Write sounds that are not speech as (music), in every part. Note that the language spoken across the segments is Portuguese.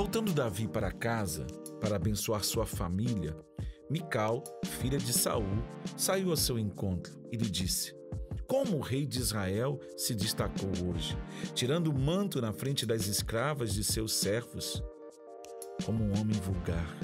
Voltando Davi para casa para abençoar sua família, Mical, filha de Saul, saiu ao seu encontro e lhe disse: Como o rei de Israel se destacou hoje, tirando o manto na frente das escravas de seus servos, como um homem vulgar.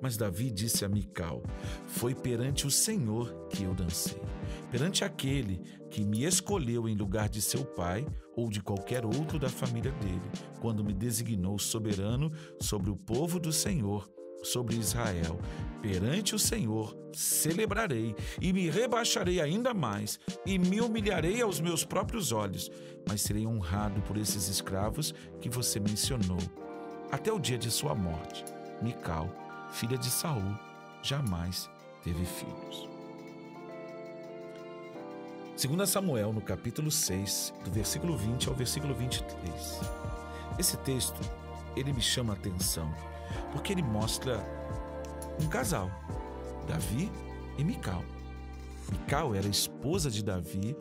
Mas Davi disse a Mical: Foi perante o Senhor que eu dancei, perante aquele que me escolheu em lugar de seu pai ou de qualquer outro da família dele, quando me designou soberano sobre o povo do Senhor sobre Israel. Perante o Senhor celebrarei e me rebaixarei ainda mais e me humilharei aos meus próprios olhos, mas serei honrado por esses escravos que você mencionou. Até o dia de sua morte, Mical, filha de Saul, jamais teve filhos. Segundo Samuel, no capítulo 6, do versículo 20 ao versículo 23. Esse texto, ele me chama a atenção porque ele mostra um casal, Davi e Mical. Mical era esposa de Davi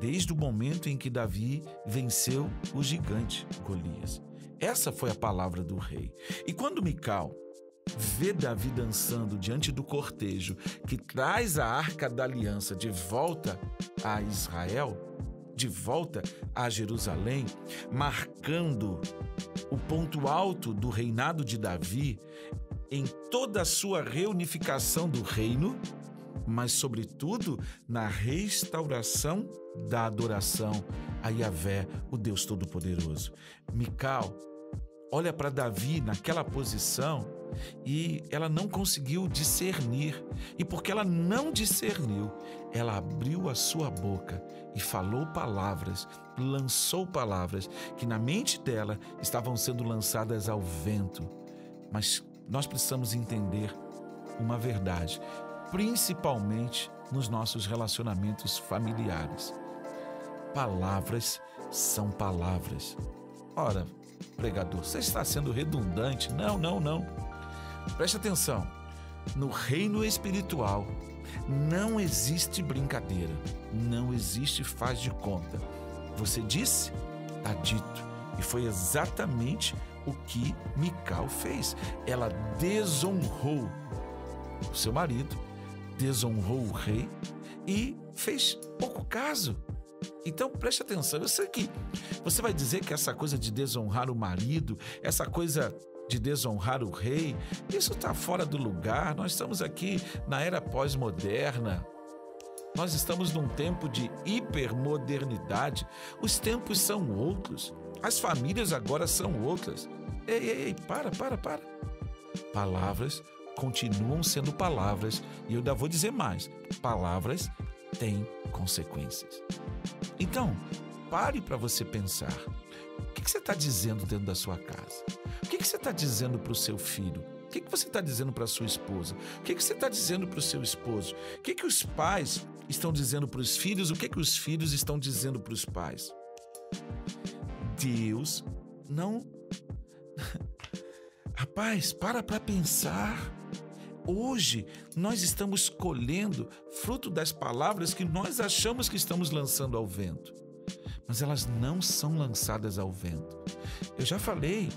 desde o momento em que Davi venceu o gigante Golias. Essa foi a palavra do rei. E quando Mical vê Davi dançando diante do cortejo que traz a arca da aliança de volta a Israel, de volta a Jerusalém, marcando o ponto alto do reinado de Davi em toda a sua reunificação do reino, mas, sobretudo, na restauração da adoração a Yahvé, o Deus Todo-Poderoso. Mical olha para Davi naquela posição e ela não conseguiu discernir. E porque ela não discerniu, ela abriu a sua boca e falou palavras, lançou palavras que na mente dela estavam sendo lançadas ao vento. Mas nós precisamos entender uma verdade, principalmente nos nossos relacionamentos familiares. Palavras são palavras. Ora, pregador, você está sendo redundante. Não, não, não. Preste atenção. No reino espiritual não existe brincadeira, não existe faz de conta. Você disse, está dito. E foi exatamente o que Mical fez. Ela desonrou o seu marido, desonrou o rei e fez pouco caso. Então preste atenção, eu sei que você vai dizer que essa coisa de desonrar o marido, essa coisa de desonrar o rei, isso está fora do lugar. Nós estamos aqui na era pós-moderna. Nós estamos num tempo de hipermodernidade. Os tempos são outros. As famílias agora são outras. Ei, ei, ei, para, para, para. Palavras continuam sendo palavras e eu ainda vou dizer mais: palavras têm consequências. Então, pare para você pensar. O que você está dizendo dentro da sua casa? O que você está dizendo para o seu filho? O que, você está dizendo para sua esposa? O que, você está dizendo para o seu esposo? O que, que os pais estão dizendo para os filhos? O que, que os filhos estão dizendo para os pais? Deus não. (laughs) Rapaz, para para pensar. Hoje nós estamos colhendo fruto das palavras que nós achamos que estamos lançando ao vento, mas elas não são lançadas ao vento. Eu já falei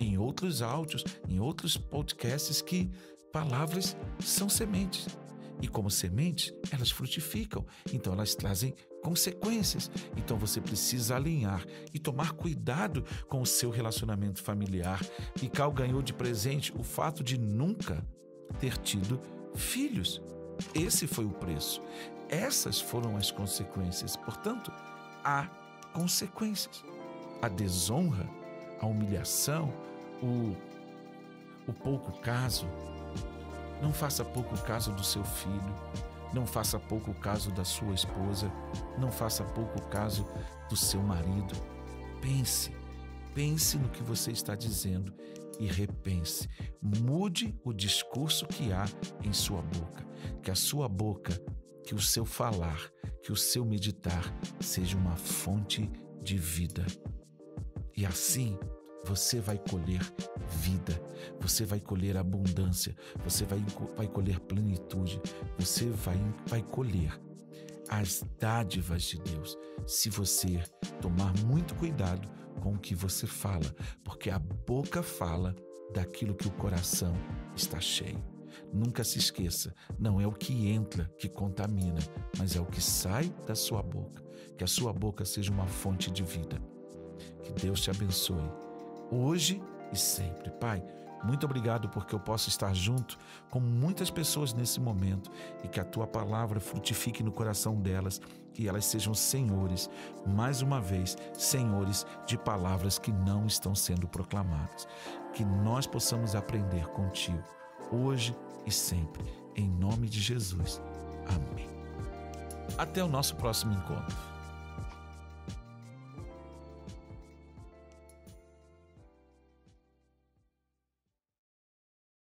em outros áudios, em outros podcasts, que palavras são sementes. E como sementes, elas frutificam, então elas trazem consequências. Então você precisa alinhar e tomar cuidado com o seu relacionamento familiar. Mical ganhou de presente o fato de nunca ter tido filhos. Esse foi o preço. Essas foram as consequências. Portanto, há consequências. A desonra, a humilhação, o, o pouco caso. Não faça pouco caso do seu filho, não faça pouco caso da sua esposa, não faça pouco caso do seu marido. Pense, pense no que você está dizendo e repense. Mude o discurso que há em sua boca. Que a sua boca, que o seu falar, que o seu meditar seja uma fonte de vida. E assim, você vai colher vida, você vai colher abundância, você vai, vai colher plenitude, você vai, vai colher as dádivas de Deus, se você tomar muito cuidado com o que você fala, porque a boca fala daquilo que o coração está cheio. Nunca se esqueça, não é o que entra que contamina, mas é o que sai da sua boca. Que a sua boca seja uma fonte de vida. Que Deus te abençoe, hoje e sempre. Pai, muito obrigado porque eu posso estar junto com muitas pessoas nesse momento e que a tua palavra frutifique no coração delas, que elas sejam senhores, mais uma vez, senhores de palavras que não estão sendo proclamadas. Que nós possamos aprender contigo, hoje e sempre, em nome de Jesus. Amém. Até o nosso próximo encontro.